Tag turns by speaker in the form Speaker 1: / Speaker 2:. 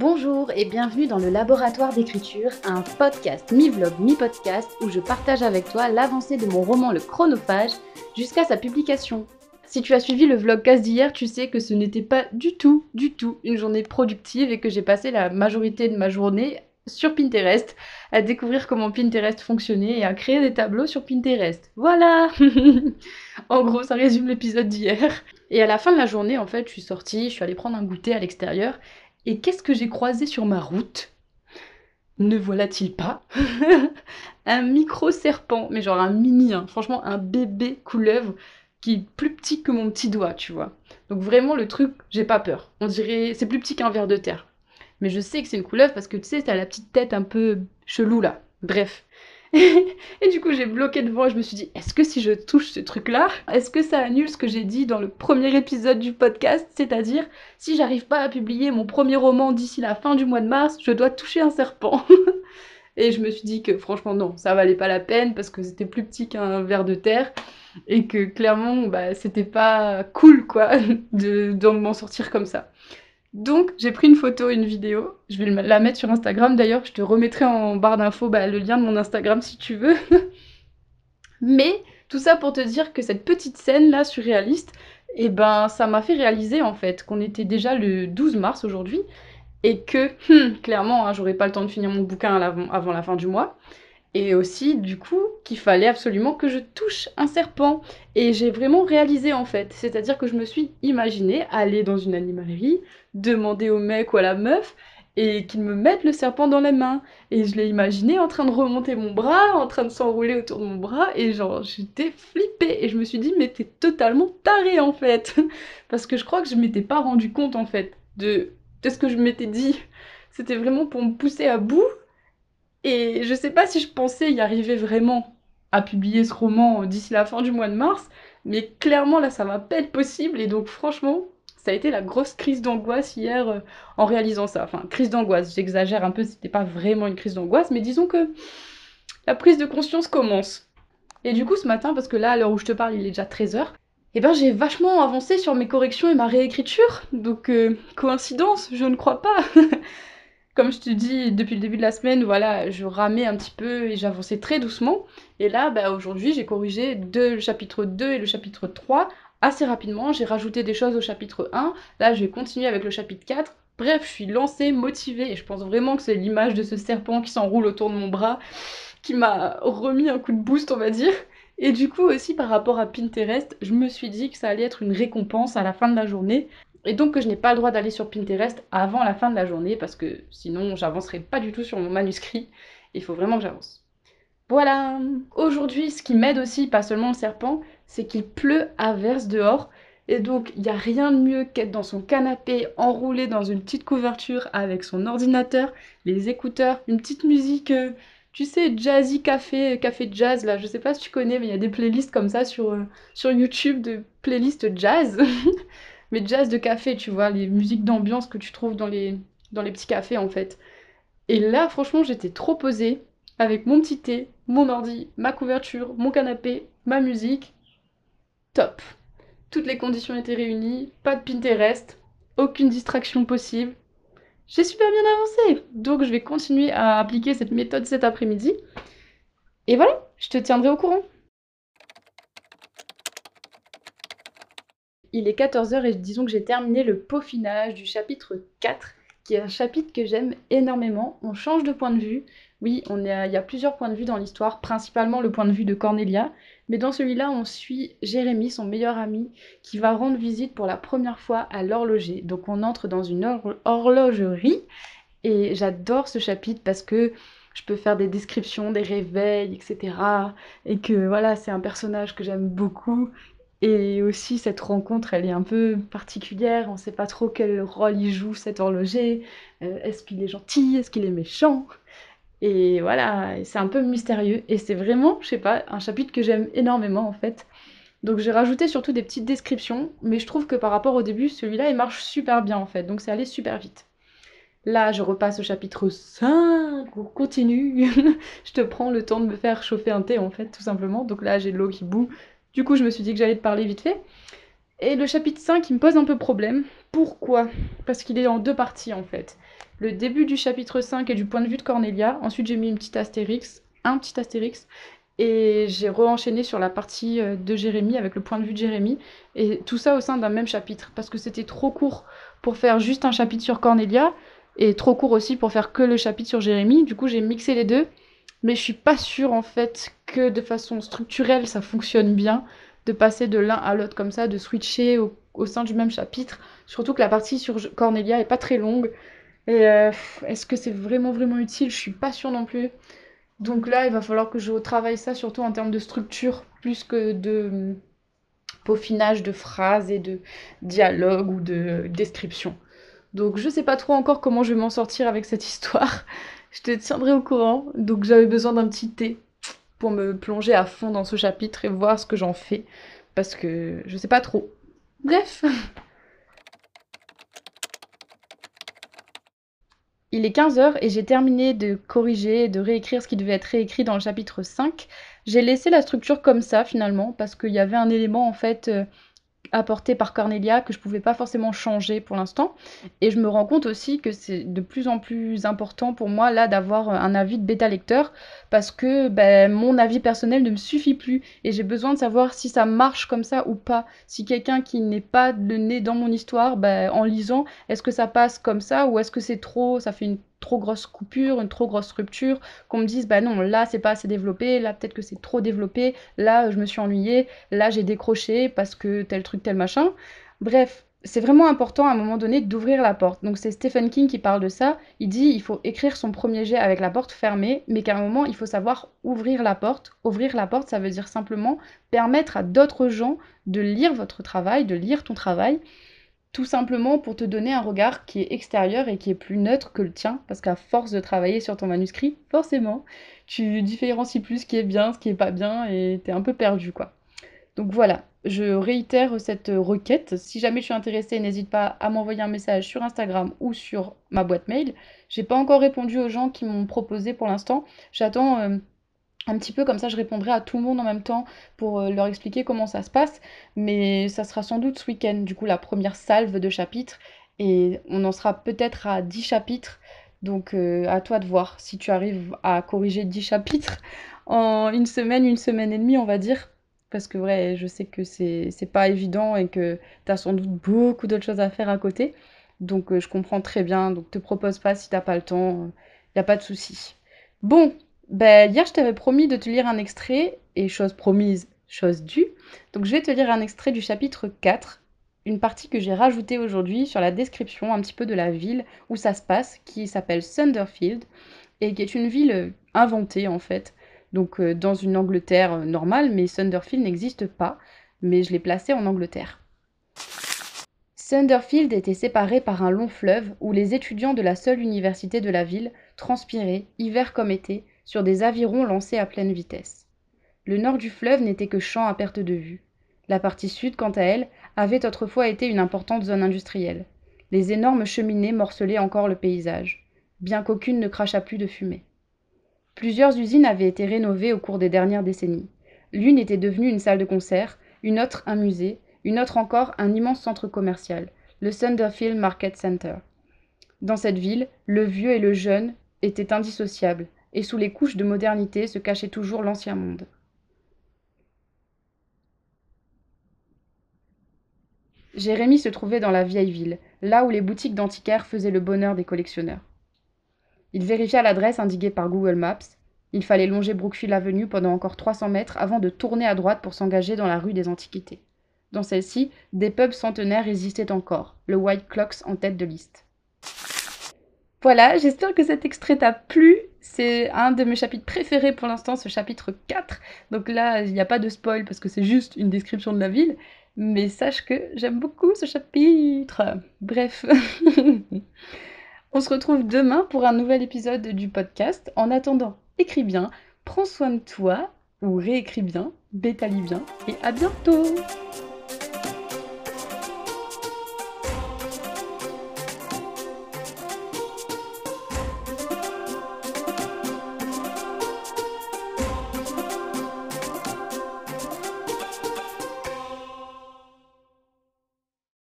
Speaker 1: Bonjour et bienvenue dans le laboratoire d'écriture, un podcast mi-vlog mi-podcast où je partage avec toi l'avancée de mon roman Le Chronophage jusqu'à sa publication. Si tu as suivi le vlogcast d'hier, tu sais que ce n'était pas du tout, du tout une journée productive et que j'ai passé la majorité de ma journée sur Pinterest à découvrir comment Pinterest fonctionnait et à créer des tableaux sur Pinterest. Voilà En gros, ça résume l'épisode d'hier. Et à la fin de la journée, en fait, je suis sortie, je suis allée prendre un goûter à l'extérieur et qu'est-ce que j'ai croisé sur ma route? Ne voilà-t-il pas Un micro-serpent, mais genre un mini, hein. franchement un bébé couleuvre qui est plus petit que mon petit doigt, tu vois. Donc vraiment le truc, j'ai pas peur. On dirait, c'est plus petit qu'un ver de terre. Mais je sais que c'est une couleuvre parce que tu sais, t'as la petite tête un peu chelou là. Bref. Et du coup, j'ai bloqué devant et je me suis dit, est-ce que si je touche ce truc-là, est-ce que ça annule ce que j'ai dit dans le premier épisode du podcast? C'est-à-dire, si j'arrive pas à publier mon premier roman d'ici la fin du mois de mars, je dois toucher un serpent. et je me suis dit que franchement, non, ça valait pas la peine parce que c'était plus petit qu'un ver de terre et que clairement, bah, c'était pas cool quoi de, de m'en sortir comme ça. Donc j'ai pris une photo une vidéo, je vais la mettre sur Instagram. D'ailleurs, je te remettrai en barre d'infos bah, le lien de mon Instagram si tu veux. Mais tout ça pour te dire que cette petite scène là surréaliste, eh ben ça m'a fait réaliser en fait qu'on était déjà le 12 mars aujourd'hui et que hmm, clairement hein, j'aurais pas le temps de finir mon bouquin avant la fin du mois et aussi, du coup, qu'il fallait absolument que je touche un serpent. Et j'ai vraiment réalisé en fait. C'est-à-dire que je me suis imaginé aller dans une animalerie, demander au mec ou à la meuf, et qu'il me mette le serpent dans les mains. Et je l'ai imaginé en train de remonter mon bras, en train de s'enrouler autour de mon bras, et genre j'étais flippée. Et je me suis dit, mais t'es totalement taré en fait. Parce que je crois que je m'étais pas rendu compte en fait de, de ce que je m'étais dit. C'était vraiment pour me pousser à bout et je sais pas si je pensais y arriver vraiment à publier ce roman d'ici la fin du mois de mars, mais clairement là ça va pas être possible et donc franchement ça a été la grosse crise d'angoisse hier euh, en réalisant ça. Enfin, crise d'angoisse, j'exagère un peu, c'était pas vraiment une crise d'angoisse, mais disons que la prise de conscience commence. Et du coup ce matin, parce que là à l'heure où je te parle il est déjà 13h, eh ben j'ai vachement avancé sur mes corrections et ma réécriture, donc euh, coïncidence, je ne crois pas. comme je te dis depuis le début de la semaine, voilà, je ramais un petit peu et j'avançais très doucement. Et là, bah, aujourd'hui, j'ai corrigé le chapitre 2 et le chapitre 3 assez rapidement. J'ai rajouté des choses au chapitre 1. Là, je vais continuer avec le chapitre 4. Bref, je suis lancée, motivée et je pense vraiment que c'est l'image de ce serpent qui s'enroule autour de mon bras qui m'a remis un coup de boost, on va dire. Et du coup aussi par rapport à Pinterest, je me suis dit que ça allait être une récompense à la fin de la journée et donc que je n'ai pas le droit d'aller sur Pinterest avant la fin de la journée parce que sinon j'avancerai pas du tout sur mon manuscrit. Il faut vraiment que j'avance. Voilà Aujourd'hui, ce qui m'aide aussi, pas seulement le serpent, c'est qu'il pleut à verse dehors. Et donc, il n'y a rien de mieux qu'être dans son canapé, enroulé dans une petite couverture avec son ordinateur, les écouteurs, une petite musique, euh, tu sais, jazzy café, café jazz, là. Je sais pas si tu connais, mais il y a des playlists comme ça sur, euh, sur YouTube de playlists jazz. mais jazz de café, tu vois, les musiques d'ambiance que tu trouves dans les, dans les petits cafés en fait. Et là, franchement, j'étais trop posée avec mon petit thé, mon ordi, ma couverture, mon canapé, ma musique. Top. Toutes les conditions étaient réunies, pas de Pinterest, aucune distraction possible. J'ai super bien avancé. Donc je vais continuer à appliquer cette méthode cet après-midi. Et voilà, je te tiendrai au courant. Il est 14h et disons que j'ai terminé le peaufinage du chapitre 4, qui est un chapitre que j'aime énormément. On change de point de vue. Oui, on il y a plusieurs points de vue dans l'histoire, principalement le point de vue de Cornelia, mais dans celui-là, on suit Jérémie, son meilleur ami, qui va rendre visite pour la première fois à l'horloger. Donc on entre dans une horlogerie, et j'adore ce chapitre parce que je peux faire des descriptions des réveils, etc. Et que voilà, c'est un personnage que j'aime beaucoup et aussi, cette rencontre, elle est un peu particulière. On ne sait pas trop quel rôle il joue, cet horloger. Euh, est-ce qu'il est gentil? Est-ce qu'il est méchant? Et voilà, c'est un peu mystérieux. Et c'est vraiment, je sais pas, un chapitre que j'aime énormément en fait. Donc j'ai rajouté surtout des petites descriptions, mais je trouve que par rapport au début, celui-là, il marche super bien en fait. Donc c'est allé super vite. Là, je repasse au chapitre 5, on continue. je te prends le temps de me faire chauffer un thé en fait, tout simplement. Donc là, j'ai de l'eau qui bout, du coup, je me suis dit que j'allais te parler vite fait. Et le chapitre 5, il me pose un peu problème. Pourquoi? Parce qu'il est en deux parties en fait. Le début du chapitre 5 est du point de vue de Cornelia. Ensuite, j'ai mis une petite astérix, un petit astérix. Et j'ai re-enchaîné sur la partie euh, de Jérémie avec le point de vue de Jérémie. Et tout ça au sein d'un même chapitre. Parce que c'était trop court pour faire juste un chapitre sur Cornelia. Et trop court aussi pour faire que le chapitre sur Jérémie. Du coup, j'ai mixé les deux. Mais je suis pas sûre en fait que de façon structurelle ça fonctionne bien de passer de l'un à l'autre comme ça, de switcher au, sein du même chapitre. Surtout que la partie sur Cornelia est pas très longue. Et euh, est-ce que c'est vraiment vraiment utile? Je suis pas sûre non plus. Donc là, il va falloir que je travaille ça surtout en termes de structure, plus que de hum, peaufinage de phrases et de dialogue ou de description. Donc je sais pas trop encore comment je vais m'en sortir avec cette histoire. Je te tiendrai au courant. Donc j'avais besoin d'un petit thé pour me plonger à fond dans ce chapitre et voir ce que j'en fais. Parce que je sais pas trop. Bref. Il est 15h et j'ai terminé de corriger et de réécrire ce qui devait être réécrit dans le chapitre 5. J'ai laissé la structure comme ça finalement parce qu'il y avait un élément en fait euh, apporté par Cornelia que je pouvais pas forcément changer pour l'instant. Et je me rends compte aussi que c'est de plus en plus important pour moi là d'avoir un avis de bêta lecteur parce que ben, mon avis personnel ne me suffit plus et j'ai besoin de savoir si ça marche comme ça ou pas. Si quelqu'un qui n'est pas le nez dans mon histoire, ben, en lisant, est-ce que ça passe comme ça ou est-ce que c'est trop, ça fait une trop grosse coupure, une trop grosse rupture, qu'on me dise bah non, là c'est pas assez développé, là peut-être que c'est trop développé, là je me suis ennuyée, là j'ai décroché parce que tel truc, tel machin. Bref, c'est vraiment important à un moment donné d'ouvrir la porte. Donc c'est Stephen King qui parle de ça. Il dit il faut écrire son premier jet avec la porte fermée, mais qu'à un moment il faut savoir ouvrir la porte. Ouvrir la porte, ça veut dire simplement permettre à d'autres gens de lire votre travail, de lire ton travail, tout simplement pour te donner un regard qui est extérieur et qui est plus neutre que le tien, parce qu'à force de travailler sur ton manuscrit, forcément, tu différencies plus ce qui est bien, ce qui est pas bien, et t'es un peu perdu, quoi. Donc voilà, je réitère cette requête. Si jamais je suis intéressée, n'hésite pas à m'envoyer un message sur Instagram ou sur ma boîte mail. J'ai pas encore répondu aux gens qui m'ont proposé pour l'instant. J'attends euh, un petit peu comme ça, je répondrai à tout le monde en même temps pour euh, leur expliquer comment ça se passe. Mais ça sera sans doute ce week-end, du coup, la première salve de chapitres. Et on en sera peut-être à 10 chapitres. Donc euh, à toi de voir si tu arrives à corriger 10 chapitres en une semaine, une semaine et demie, on va dire. Parce que vrai, je sais que c'est pas évident et que tu as sans doute beaucoup d'autres choses à faire à côté. Donc euh, je comprends très bien. Donc te propose pas si t'as pas le temps. Il n'y a pas de souci. Bon, ben, hier, je t'avais promis de te lire un extrait, et chose promise, chose due. Donc, je vais te lire un extrait du chapitre 4, une partie que j'ai rajoutée aujourd'hui sur la description un petit peu de la ville où ça se passe, qui s'appelle Sunderfield, et qui est une ville inventée en fait. Donc, euh, dans une Angleterre normale, mais Sunderfield n'existe pas, mais je l'ai placé en Angleterre. Sunderfield était séparé par un long fleuve où les étudiants de la seule université de la ville transpiraient, hiver comme été, sur des avirons lancés à pleine vitesse. Le nord du fleuve n'était que champ à perte de vue. La partie sud, quant à elle, avait autrefois été une importante zone industrielle. Les énormes cheminées morcelaient encore le paysage, bien qu'aucune ne crachât plus de fumée. Plusieurs usines avaient été rénovées au cours des dernières décennies. L'une était devenue une salle de concert, une autre un musée, une autre encore un immense centre commercial, le Sunderfield Market Center. Dans cette ville, le vieux et le jeune étaient indissociables, et sous les couches de modernité se cachait toujours l'ancien monde. Jérémie se trouvait dans la vieille ville, là où les boutiques d'antiquaires faisaient le bonheur des collectionneurs. Il vérifia l'adresse indiquée par Google Maps. Il fallait longer Brookfield Avenue pendant encore 300 mètres avant de tourner à droite pour s'engager dans la rue des Antiquités. Dans celle-ci, des pubs centenaires existaient encore, le White Clocks en tête de liste. Voilà, j'espère que cet extrait t'a plu. C'est un de mes chapitres préférés pour l'instant, ce chapitre 4. Donc là, il n'y a pas de spoil parce que c'est juste une description de la ville. Mais sache que j'aime beaucoup ce chapitre. Bref. On se retrouve demain pour un nouvel épisode du podcast. En attendant, écris bien, prends soin de toi, ou réécris bien, bétalie bien, et à bientôt